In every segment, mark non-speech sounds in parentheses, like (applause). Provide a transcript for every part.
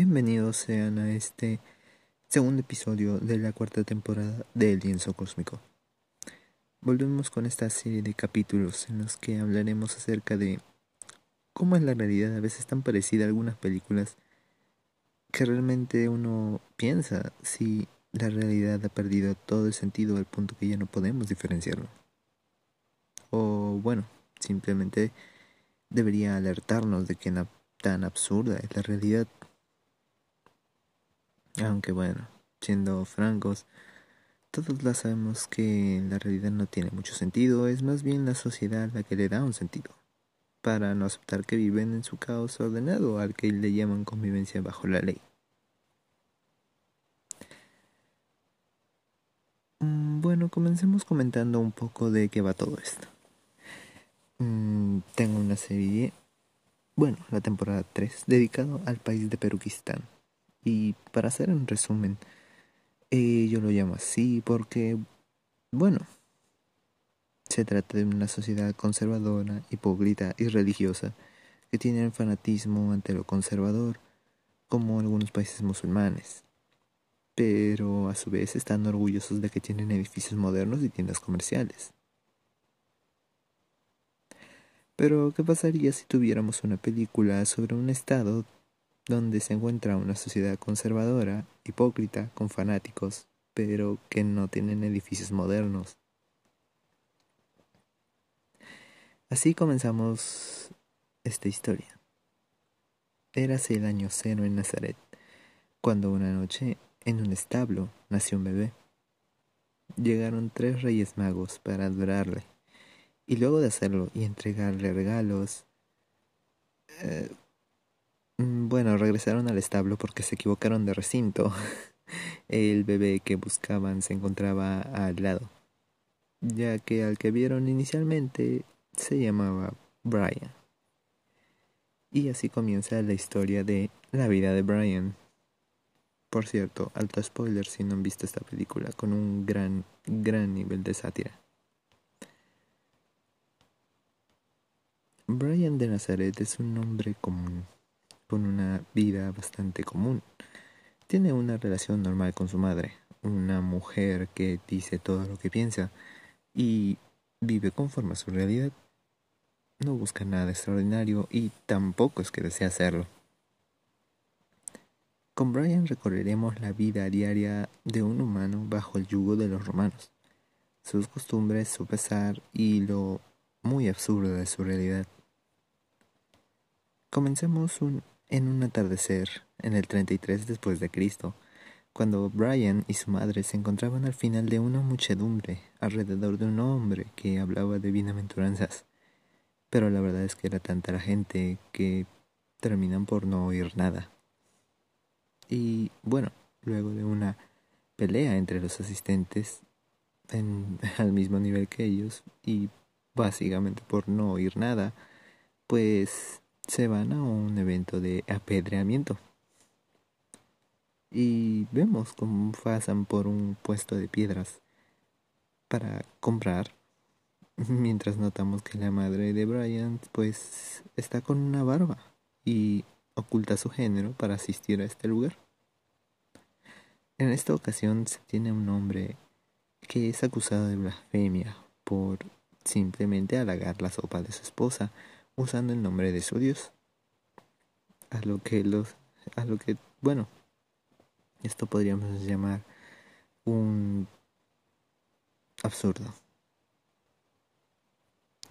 Bienvenidos sean a este segundo episodio de la cuarta temporada de El Lienzo Cósmico. Volvemos con esta serie de capítulos en los que hablaremos acerca de cómo es la realidad a veces tan parecida a algunas películas que realmente uno piensa si la realidad ha perdido todo el sentido al punto que ya no podemos diferenciarlo. O bueno, simplemente debería alertarnos de que tan absurda es la realidad. Aunque bueno, siendo francos, todos la sabemos que la realidad no tiene mucho sentido, es más bien la sociedad la que le da un sentido, para no aceptar que viven en su caos ordenado al que le llaman convivencia bajo la ley. Mm, bueno, comencemos comentando un poco de qué va todo esto. Mm, tengo una serie bueno, la temporada 3, dedicado al país de Peruquistán. Y para hacer un resumen, eh, yo lo llamo así porque, bueno, se trata de una sociedad conservadora, hipócrita y religiosa que tiene el fanatismo ante lo conservador, como algunos países musulmanes. Pero a su vez están orgullosos de que tienen edificios modernos y tiendas comerciales. Pero, ¿qué pasaría si tuviéramos una película sobre un estado donde se encuentra una sociedad conservadora, hipócrita, con fanáticos, pero que no tienen edificios modernos? Así comenzamos esta historia. Érase el año cero en Nazaret, cuando una noche, en un establo, nació un bebé. Llegaron tres reyes magos para adorarle y luego de hacerlo y entregarle regalos, eh, bueno, regresaron al establo porque se equivocaron de recinto. (laughs) El bebé que buscaban se encontraba al lado, ya que al que vieron inicialmente se llamaba Brian. Y así comienza la historia de la vida de Brian. Por cierto, alto spoiler si no han visto esta película, con un gran, gran nivel de sátira. Brian de Nazaret es un hombre común, con una vida bastante común. Tiene una relación normal con su madre, una mujer que dice todo lo que piensa y vive conforme a su realidad. No busca nada extraordinario y tampoco es que desea hacerlo. Con Brian recorreremos la vida diaria de un humano bajo el yugo de los romanos, sus costumbres, su pesar y lo muy absurdo de su realidad. Comencemos en un atardecer en el 33 después de Cristo, cuando Brian y su madre se encontraban al final de una muchedumbre alrededor de un hombre que hablaba de bienaventuranzas. Pero la verdad es que era tanta la gente que terminan por no oír nada. Y bueno, luego de una pelea entre los asistentes en, (laughs) al mismo nivel que ellos y básicamente por no oír nada, pues se van a un evento de apedreamiento. Y vemos cómo pasan por un puesto de piedras para comprar. (laughs) Mientras notamos que la madre de Brian pues está con una barba y oculta su género para asistir a este lugar. En esta ocasión se tiene un hombre que es acusado de blasfemia por simplemente halagar la sopa de su esposa usando el nombre de su Dios. A lo que los a lo que bueno, esto podríamos llamar un absurdo.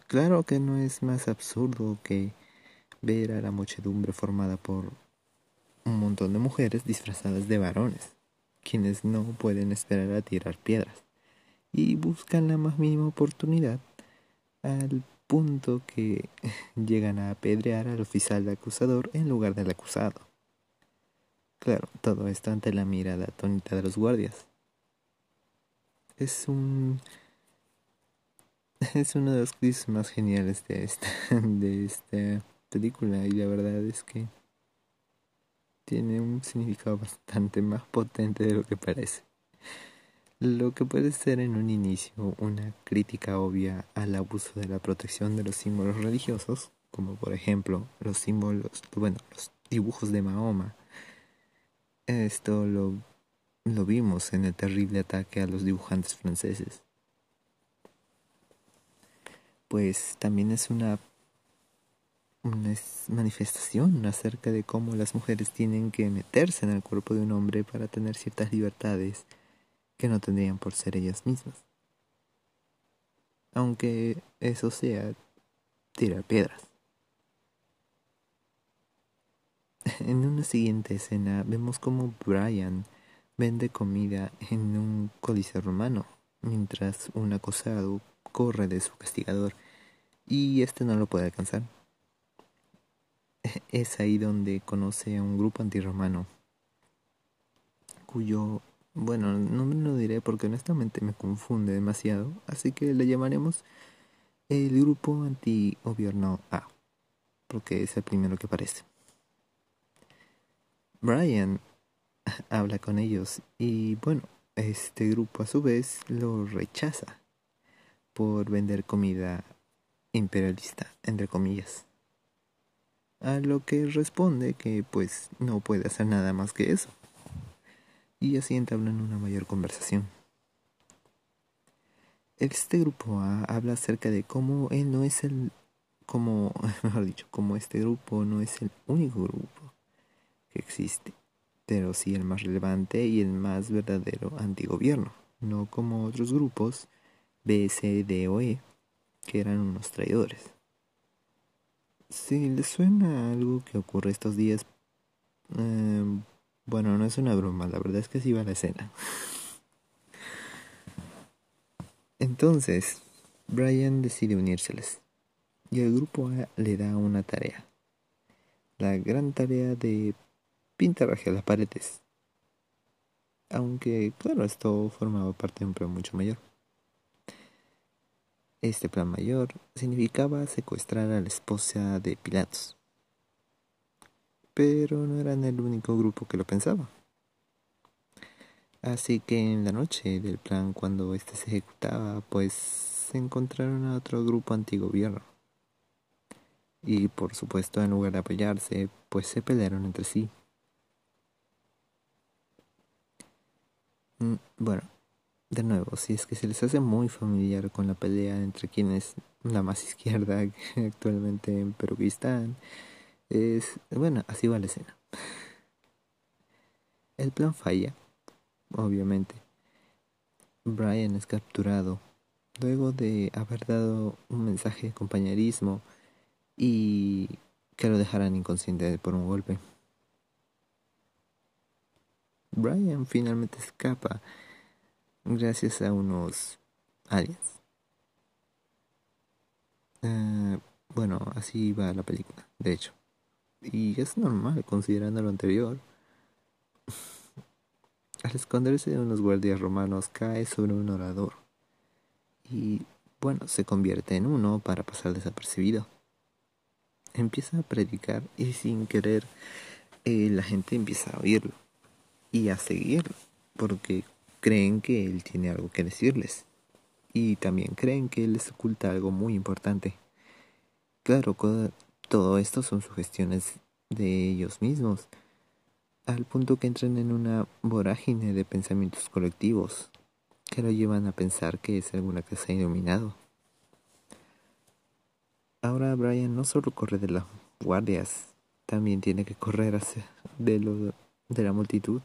Claro que no es más absurdo que ver a la muchedumbre formada por un montón de mujeres disfrazadas de varones, quienes no pueden esperar a tirar piedras y buscan la más mínima oportunidad al punto que (laughs) llegan a apedrear al oficial acusador en lugar del acusado. Claro, todo esto ante la mirada atónita de los guardias. Es un (laughs) es uno de los clips más geniales de esta, (laughs) de esta película y la verdad es que tiene un significado bastante más potente de lo que parece. Lo que puede ser en un inicio una crítica obvia al abuso de la protección de los símbolos religiosos, como por ejemplo los símbolos, bueno, los dibujos de Mahoma, Esto lo, lo vimos en el terrible ataque a los dibujantes franceses. Pues también es una, una manifestación acerca de cómo las mujeres tienen que meterse en el cuerpo de un hombre para tener ciertas libertades que no tendrían por ser ellas mismas. Aunque eso sea tirar piedras. (laughs) En una siguiente escena vemos como Brian vende comida en un coliseo romano, mientras un acosado corre de su castigador y este no lo puede alcanzar. (laughs) Es ahí donde conoce a un grupo antirromano, cuyo, bueno, no me lo diré porque honestamente me confunde demasiado, así que le llamaremos el grupo anti-gobierno A, porque es el primero que aparece. Brian (laughs) habla con ellos y bueno, este grupo a su vez lo rechaza por vender comida imperialista, entre comillas. A lo que responde que pues no puede hacer nada más que eso. Y así entablan una mayor conversación. Este grupo habla acerca de cómo él no es el, como, (laughs) mejor dicho, como este grupo no es el único grupo que existe, pero sí el más relevante y el más verdadero antigobierno, no como otros grupos B, C, D o E, que eran unos traidores. Si les suena algo que ocurre estos días, em, bueno, no es una broma, la verdad es que sí va a la escena. Entonces, Brian decide unírseles y el grupo A le da una tarea. La gran tarea de pintar hacia las paredes. Aunque, claro, esto formaba parte de un plan mucho mayor. Este plan mayor significaba secuestrar a la esposa de Pilatos. Pero no eran el único grupo que lo pensaba. Así que en la noche del plan, cuando este se ejecutaba, pues se encontraron a otro grupo antigobierno. Y por supuesto, en lugar de apoyarse, pues se pelearon entre sí. Mm, bueno, de nuevo, si es que se les hace muy familiar con la pelea entre quienes la más (laughs) izquierda actualmente en Perukistán, es, bueno, así va la escena. El plan falla, obviamente. Brian es capturado luego de haber dado un mensaje de compañerismo y que lo dejaran inconsciente por un golpe. Brian finalmente escapa gracias a unos aliens. Eh, bueno, así va la película, de hecho. Y es normal considerando lo anterior. (laughs) Al esconderse de unos guardias romanos cae sobre un orador. Y bueno, se convierte en uno para pasar desapercibido. Empieza a predicar y sin querer eh, la gente empieza a oírlo y a seguirlo. Porque creen que él tiene algo que decirles y también creen que él les oculta algo muy importante. Claro, todo esto son sugestiones de ellos mismos, al punto que entran en una vorágine de pensamientos colectivos que lo llevan a pensar que es alguna que se ha iluminado. Ahora Brian no solo corre de las guardias, también tiene que correr de, lo, de la multitud.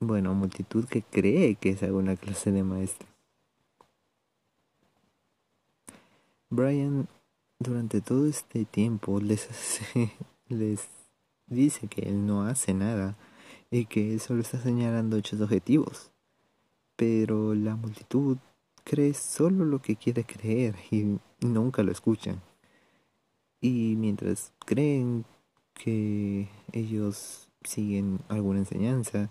bueno, multitud que cree que es alguna clase de maestro. Brian durante todo este tiempo les, (laughs) les dice que él no hace nada y que él solo está señalando hechos objetivos. Pero la multitud cree solo lo que quiere creer y nunca lo escuchan. Y mientras creen que ellos siguen alguna enseñanza,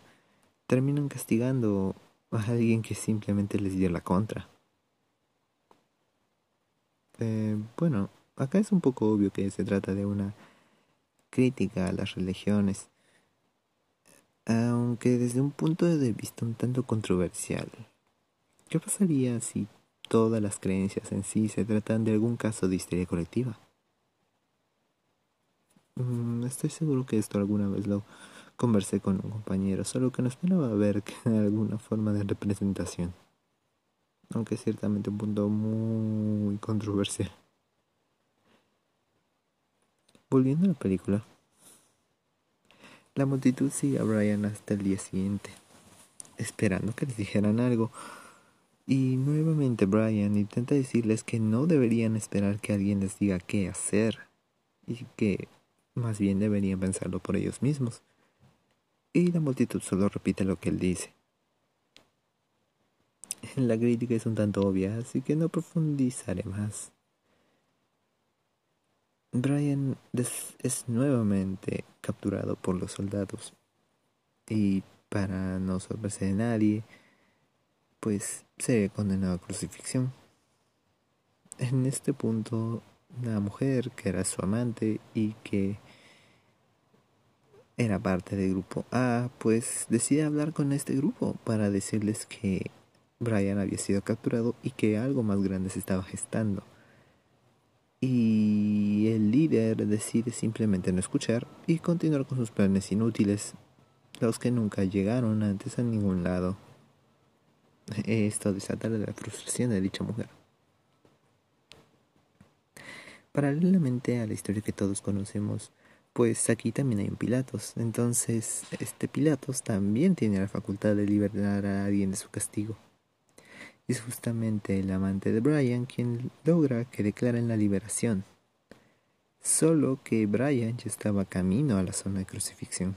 terminan castigando a alguien que simplemente les dio la contra. Eh, bueno, acá es un poco obvio que se trata de una crítica a las religiones, aunque desde un punto de vista un tanto controversial. ¿Qué pasaría si todas las creencias en sí se tratan de algún caso de histeria colectiva? Mm, estoy seguro que esto alguna vez lo conversé con un compañero, solo que no esperaba ver (laughs) que alguna forma de representación. Aunque ciertamente un punto muy controversial. Volviendo a la película, la multitud sigue a Brian hasta el día siguiente, esperando que les dijeran algo. Y nuevamente Brian intenta decirles que no deberían esperar que alguien les diga qué hacer y que más bien deberían pensarlo por ellos mismos. Y la multitud solo repite lo que él dice. (laughs) La crítica es un tanto obvia, así que no profundizaré más. Brian es nuevamente capturado por los soldados y para no sorpresa de nadie, pues se ve condenado a crucifixión. En este punto, la mujer que era su amante y que era parte del grupo A, pues decide hablar con este grupo para decirles que Brian había sido capturado y que algo más grande se estaba gestando y el líder decide simplemente no escuchar y continuar con sus planes inútiles, los que nunca llegaron antes a ningún lado. Esto desata la frustración de dicha mujer. Paralelamente a la historia que todos conocemos, pues aquí también hay un Pilatos. Entonces, este Pilatos también tiene la facultad de liberar a alguien de su castigo es justamente el amante de Brian quien logra que declaren la liberación. Solo que Brian ya estaba camino a la zona de crucifixión.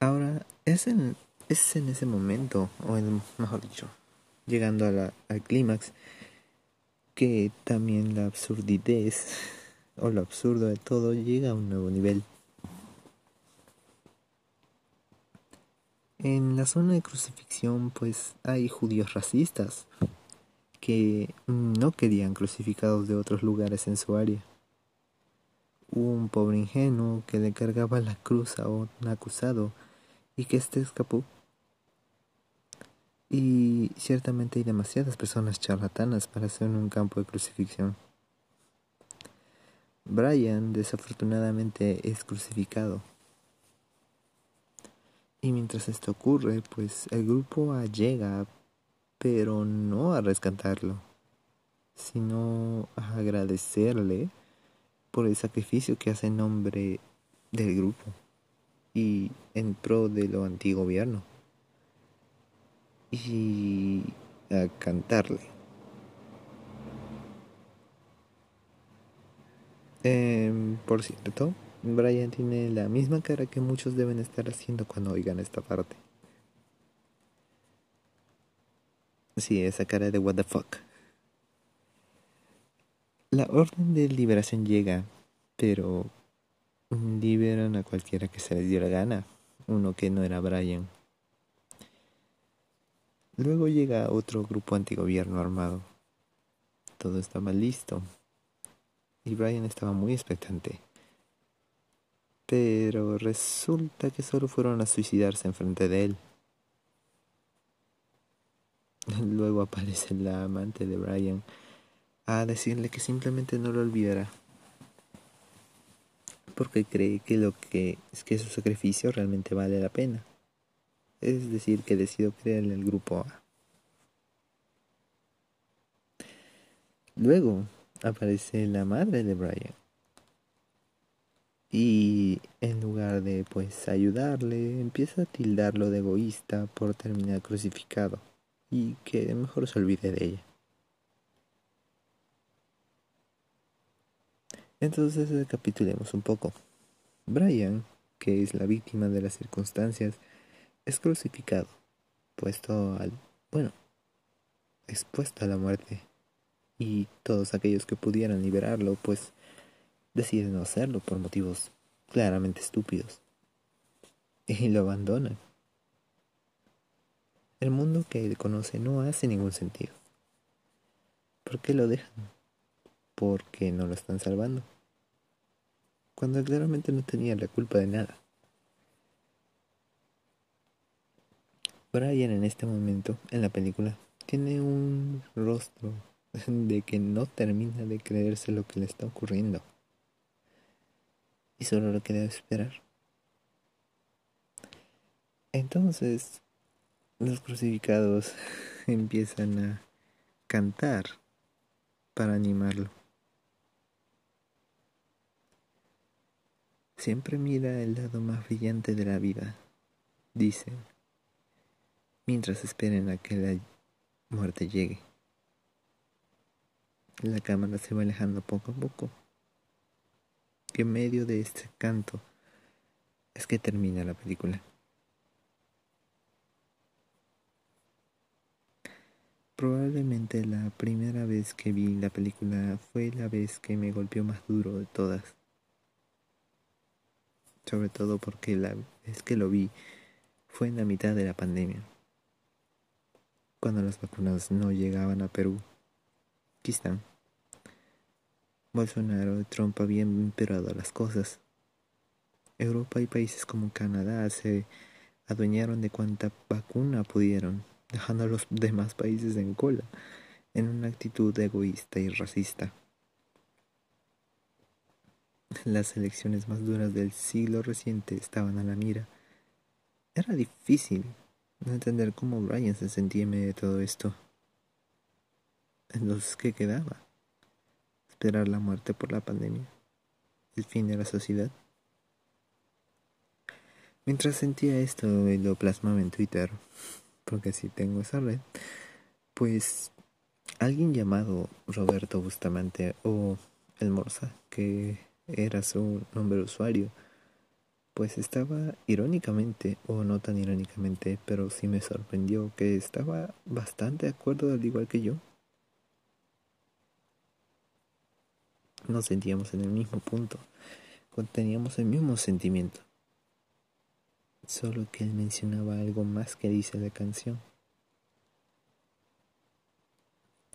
Ahora, es en, es en ese momento, o en, mejor dicho, llegando al clímax, que también la absurdidez (laughs) o lo absurdo de todo llega a un nuevo nivel. En la zona de crucifixión pues hay judíos racistas que no querían crucificados de otros lugares en su área. Un pobre ingenuo que le cargaba la cruz a un acusado y que éste escapó. Y ciertamente hay demasiadas personas charlatanas para hacer un campo de crucifixión. Brian desafortunadamente es crucificado y mientras esto ocurre, pues el grupo llega, pero no a rescatarlo, sino a agradecerle por el sacrificio que hace en nombre del grupo y en pro de lo antigobierno. Y a cantarle. Eh, por cierto, Brian tiene la misma cara que muchos deben estar haciendo cuando oigan esta parte. Sí, esa cara de what the fuck. La orden de liberación llega, pero liberan a cualquiera que se les dio la gana, uno que no era Brian. Luego llega otro grupo antigobierno armado. Todo estaba listo. Y Brian estaba muy expectante pero resulta que solo fueron a suicidarse enfrente de él. (laughs) Luego aparece la amante de Brian a decirle que simplemente no lo olvidará. Porque cree que lo que es que su sacrificio realmente vale la pena. Es decir, que decidió creer en el grupo A. Luego aparece la madre de Brian y en lugar de pues ayudarle, empieza a tildarlo de egoísta por terminar crucificado y que mejor se olvide de ella. Entonces recapitulemos un poco. Brian, que es la víctima de las circunstancias, es crucificado, puesto al, bueno, expuesto a la muerte. Y todos aquellos que pudieran liberarlo, pues decide no hacerlo por motivos claramente estúpidos (laughs) y lo abandonan. El mundo que conoce no hace ningún sentido. ¿Por qué lo dejan? Porque no lo están salvando. Cuando claramente no tenía la culpa de nada. Brian en este momento, en la película, tiene un rostro (laughs) de que no termina de creerse lo que le está ocurriendo. Y solo lo queda esperar. Entonces, los crucificados (laughs) empiezan a cantar para animarlo. Siempre mira el lado más brillante de la vida, dicen, mientras esperen a que la muerte llegue. La cámara se va alejando poco a poco. Y en medio de este canto es que termina la película. Probablemente la primera vez que vi la película fue la vez que me golpeó más duro de todas. Sobre todo porque la vez que lo vi fue en la mitad de la pandemia, cuando las vacunas no llegaban a Perú. Aquí están. Bolsonaro y Trump habían empeorado las cosas. Europa y países como Canadá se adueñaron de cuanta vacuna pudieron, dejando a los demás países en cola, en una actitud egoísta y racista. Las elecciones más duras del siglo reciente estaban a la mira. Era difícil no entender cómo Brian se sentía en medio de todo esto. Entonces, ¿qué quedaba? Esperar la muerte por la pandemia. El fin de la sociedad. Mientras sentía esto y lo plasmaba en Twitter, porque así tengo esa red, pues alguien llamado Roberto Bustamante o El Morsa, que era su nombre de usuario, pues estaba irónicamente, o no tan irónicamente, pero sí me sorprendió que estaba bastante de acuerdo al igual que yo. Nos sentíamos en el mismo punto, teníamos el mismo sentimiento. Solo que él mencionaba algo más que dice la canción.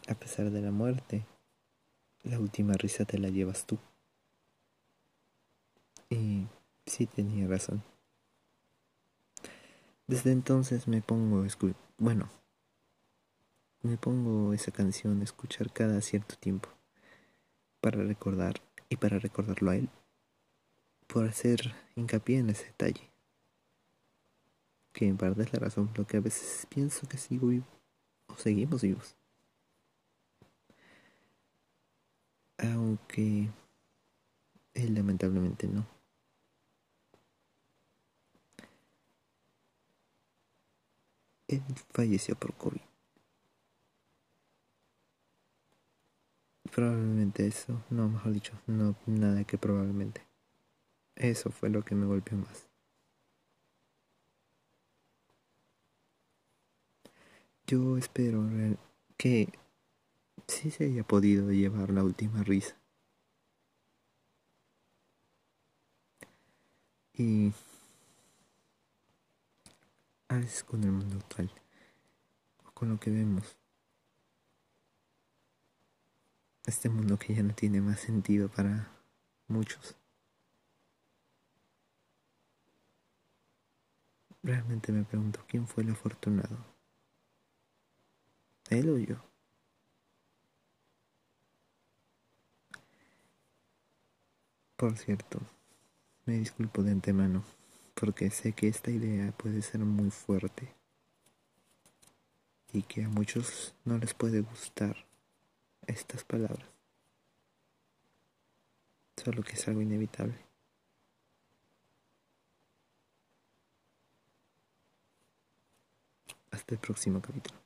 A pesar de la muerte, la última risa te la llevas tú. Y sí tenía razón. Desde entonces me pongo, bueno, me pongo esa canción a escuchar cada cierto tiempo para recordar y para recordarlo a él, por hacer hincapié en ese detalle, que en parte es la razón por la que a veces pienso que sigo vivo o seguimos vivos. Aunque él lamentablemente no. Él falleció por COVID. Eso, no, mejor dicho, no nada que probablemente. Eso fue lo que me golpeó más. Yo espero que sí se haya podido llevar la última risa. Y a veces con el mundo actual, con lo que vemos, este mundo que ya no tiene más sentido para muchos. Realmente me pregunto quién fue el afortunado. ¿Él o yo? Por cierto, me disculpo de antemano porque sé que esta idea puede ser muy fuerte y que a muchos no les puede gustar estas palabras. Solo que es algo inevitable. Hasta el próximo capítulo.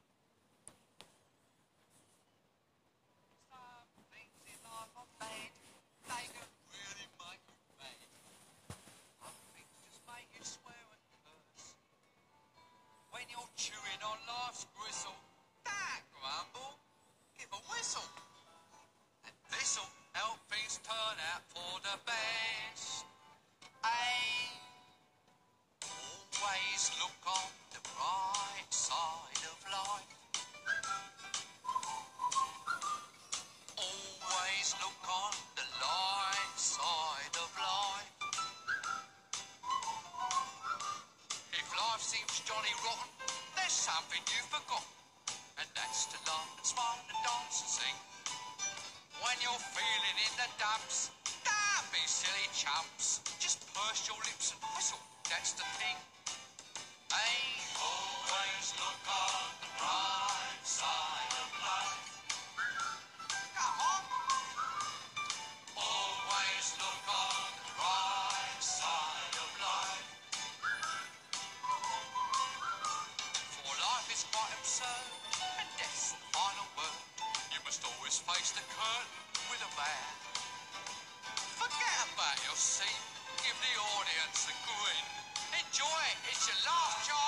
you forgot. And that's to laugh and smile and dance and sing. When you're feeling in the dumps, don't be silly chumps. Just purse your lips and whistle, that's the thing. Hey. seat, give the audience a grin. Enjoy it, it's your last chance.